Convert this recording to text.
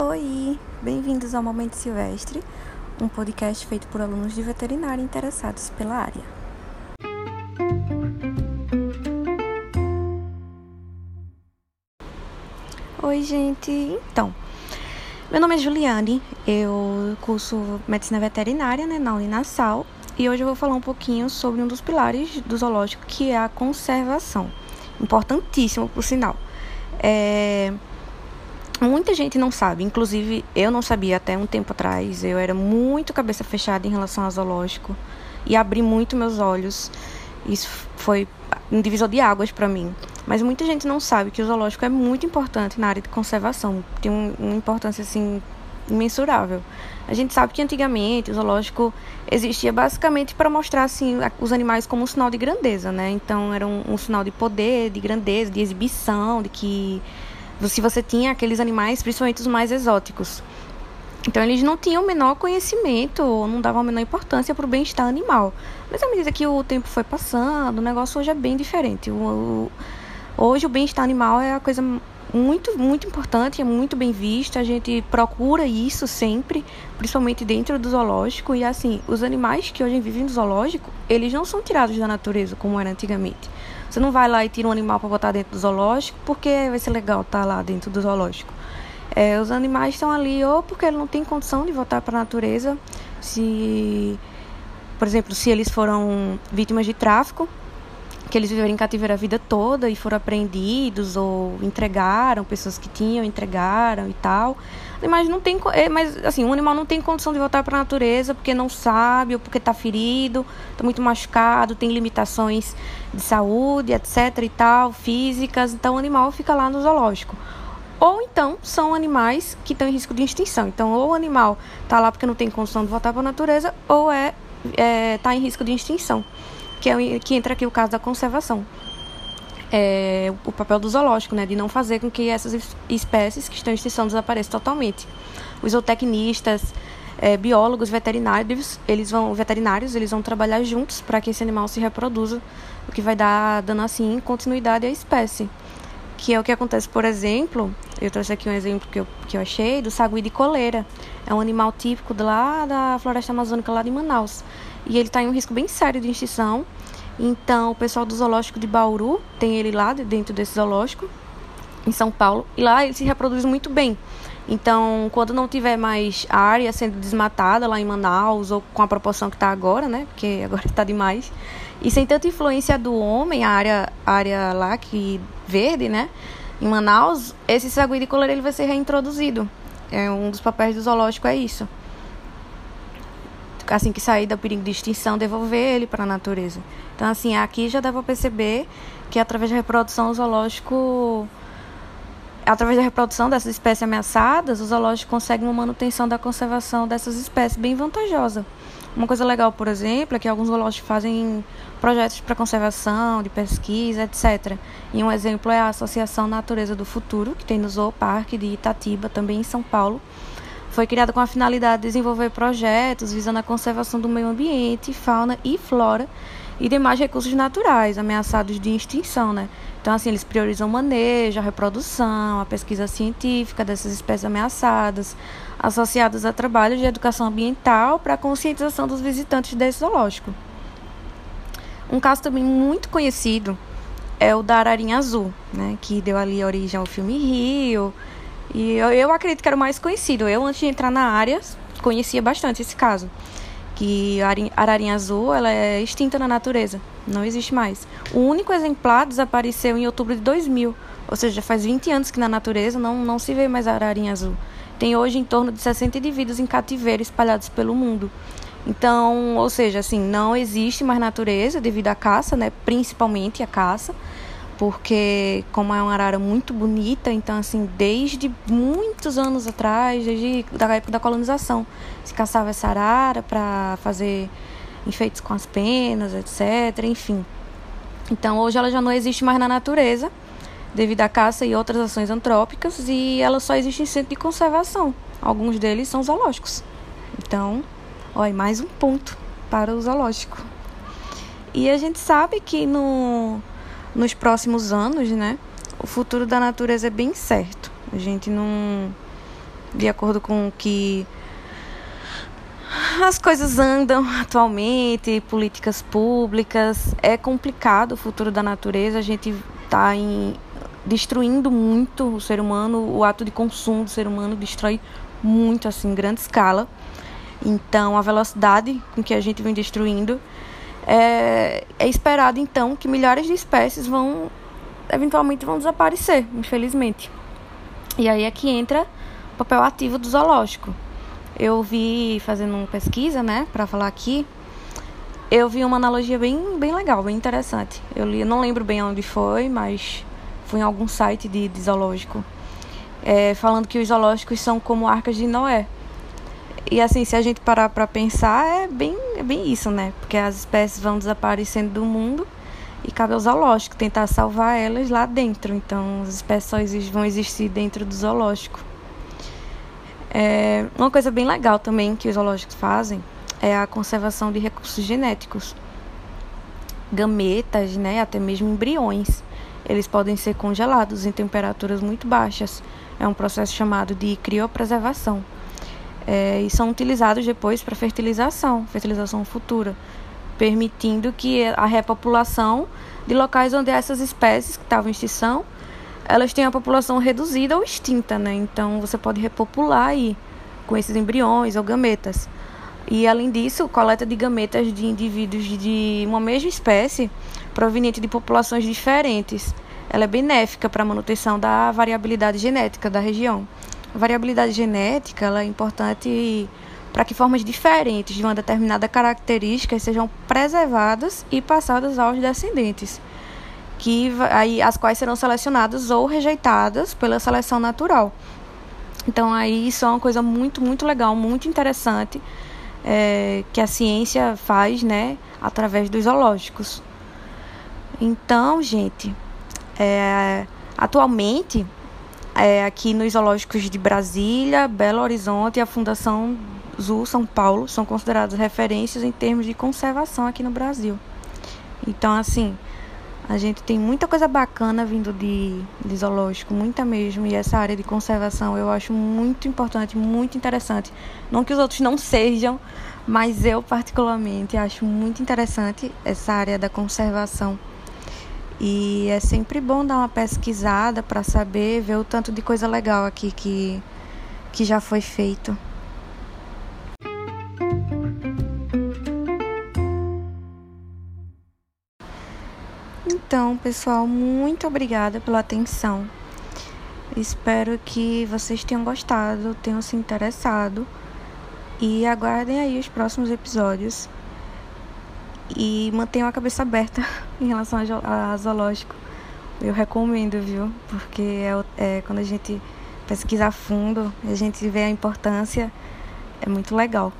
Oi, bem-vindos ao Momento Silvestre, um podcast feito por alunos de veterinária interessados pela área. Oi, gente. Então, meu nome é Juliane, eu curso medicina veterinária né, na Uninasal e hoje eu vou falar um pouquinho sobre um dos pilares do zoológico que é a conservação. Importantíssimo, por sinal. É, muita gente não sabe, inclusive eu não sabia até um tempo atrás. Eu era muito cabeça fechada em relação ao zoológico e abri muito meus olhos. Isso foi um divisor de águas para mim. Mas muita gente não sabe que o zoológico é muito importante na área de conservação. Tem um, uma importância assim imensurável. A gente sabe que antigamente o zoológico existia basicamente para mostrar assim os animais como um sinal de grandeza, né? Então era um, um sinal de poder, de grandeza, de exibição, de que se você tinha aqueles animais, principalmente os mais exóticos. Então eles não tinham o menor conhecimento, não davam a menor importância para o bem-estar animal. Mas à medida que o tempo foi passando, o negócio hoje é bem diferente. O, hoje o bem-estar animal é a coisa muito, muito importante, é muito bem vista. A gente procura isso sempre, principalmente dentro do zoológico. E assim, os animais que hoje vivem no zoológico, eles não são tirados da natureza como era antigamente. Você não vai lá e tira um animal para botar dentro do zoológico porque vai ser legal estar tá lá dentro do zoológico. É, os animais estão ali ou porque ele não tem condição de voltar para a natureza, se, por exemplo, se eles foram vítimas de tráfico, que eles viveram em cativeiro a vida toda e foram apreendidos ou entregaram, pessoas que tinham, entregaram e tal. Mas não tem, é, mas assim, o animal não tem condição de voltar para a natureza porque não sabe ou porque está ferido, está muito machucado, tem limitações de saúde, etc e tal, físicas, então o animal fica lá no zoológico. Ou então são animais que estão em risco de extinção. Então, ou o animal está lá porque não tem condição de voltar para a natureza, ou é está é, tá em risco de extinção que, é, que entra aqui o caso da conservação. É, o papel do zoológico, né, de não fazer com que essas espécies que estão em extinção desapareçam totalmente. Os zootecnistas, é, biólogos, veterinários, eles vão veterinários, eles vão trabalhar juntos para que esse animal se reproduza, o que vai dar dando assim continuidade à espécie. Que é o que acontece, por exemplo, eu trouxe aqui um exemplo que eu, que eu achei do sagui de coleira. É um animal típico lá da floresta amazônica, lá de Manaus e ele está em um risco bem sério de extinção. Então, o pessoal do zoológico de Bauru tem ele lá dentro desse zoológico, em São Paulo, e lá ele se reproduz muito bem. Então, quando não tiver mais área sendo desmatada lá em Manaus, ou com a proporção que está agora, né? Porque agora está demais. E sem tanta influência do homem, a área, área lá que verde, né? Em Manaus, esse sagui de coleira ele vai ser reintroduzido. É um dos papéis do zoológico é isso assim que sair do perigo de extinção, devolver ele para a natureza. Então, assim, aqui já dá para perceber que através da reprodução o zoológico através da reprodução dessas espécies ameaçadas, o zoológico consegue uma manutenção da conservação dessas espécies bem vantajosa. Uma coisa legal, por exemplo, é que alguns zoológicos fazem projetos para conservação, de pesquisa, etc. E um exemplo é a Associação Natureza do Futuro, que tem no Zooparque de Itatiba, também em São Paulo, foi criada com a finalidade de desenvolver projetos visando a conservação do meio ambiente, fauna e flora e demais recursos naturais ameaçados de extinção, né? Então, assim, eles priorizam o manejo, a reprodução, a pesquisa científica dessas espécies ameaçadas, associadas a trabalhos de educação ambiental para a conscientização dos visitantes desse zoológico. Um caso também muito conhecido é o da ararinha azul, né? Que deu ali origem ao filme Rio, e eu, eu acredito que era o mais conhecido. Eu, antes de entrar na área, conhecia bastante esse caso. Que a ararinha azul ela é extinta na natureza, não existe mais. O único exemplar desapareceu em outubro de 2000, ou seja, faz 20 anos que na natureza não, não se vê mais a ararinha azul. Tem hoje em torno de 60 indivíduos em cativeiro espalhados pelo mundo. Então, ou seja, assim, não existe mais natureza devido à caça, né? Principalmente a caça porque como é uma arara muito bonita, então assim, desde muitos anos atrás, desde da época da colonização, se caçava essa arara para fazer enfeites com as penas, etc, enfim. Então hoje ela já não existe mais na natureza, devido à caça e outras ações antrópicas, e ela só existe em centro de conservação. Alguns deles são zoológicos. Então, olha, mais um ponto para o zoológico. E a gente sabe que no nos próximos anos, né? O futuro da natureza é bem certo. A gente não de acordo com o que as coisas andam atualmente, políticas públicas. É complicado o futuro da natureza. A gente está destruindo muito o ser humano. O ato de consumo do ser humano destrói muito, assim, em grande escala. Então, a velocidade com que a gente vem destruindo é, é esperado então que milhares de espécies vão eventualmente vão desaparecer, infelizmente. E aí é que entra o papel ativo do zoológico. Eu vi fazendo uma pesquisa, né, para falar aqui, eu vi uma analogia bem, bem legal, bem interessante. Eu li, não lembro bem onde foi, mas foi em algum site de, de zoológico, é, falando que os zoológicos são como arcas de Noé. E assim, se a gente parar para pensar, é bem, é bem isso, né? Porque as espécies vão desaparecendo do mundo e cabe ao zoológico tentar salvar elas lá dentro. Então, as espécies só vão existir dentro do zoológico. É, uma coisa bem legal também que os zoológicos fazem é a conservação de recursos genéticos. Gametas, né, até mesmo embriões. Eles podem ser congelados em temperaturas muito baixas. É um processo chamado de criopreservação. É, e são utilizados depois para fertilização, fertilização futura permitindo que a repopulação de locais onde essas espécies que estavam em extinção, elas têm a população reduzida ou extinta, né? Então você pode repopular aí com esses embriões ou gametas. E além disso, coleta de gametas de indivíduos de uma mesma espécie proveniente de populações diferentes. Ela é benéfica para a manutenção da variabilidade genética da região. A variabilidade genética ela é importante para que formas diferentes de uma determinada característica sejam preservadas e passadas aos descendentes, que aí as quais serão selecionadas ou rejeitadas pela seleção natural. Então aí isso é uma coisa muito muito legal, muito interessante é, que a ciência faz, né, através dos zoológicos. Então, gente, é, atualmente é, aqui nos zoológicos de Brasília, Belo Horizonte, a Fundação Zoo São Paulo são consideradas referências em termos de conservação aqui no Brasil. Então, assim, a gente tem muita coisa bacana vindo de, de zoológico, muita mesmo, e essa área de conservação eu acho muito importante, muito interessante. Não que os outros não sejam, mas eu particularmente acho muito interessante essa área da conservação. E é sempre bom dar uma pesquisada para saber, ver o tanto de coisa legal aqui que, que já foi feito. Então, pessoal, muito obrigada pela atenção. Espero que vocês tenham gostado, tenham se interessado e aguardem aí os próximos episódios. E mantenham a cabeça aberta em relação a zoológico. Eu recomendo, viu? Porque é, é quando a gente pesquisa a fundo, a gente vê a importância, é muito legal.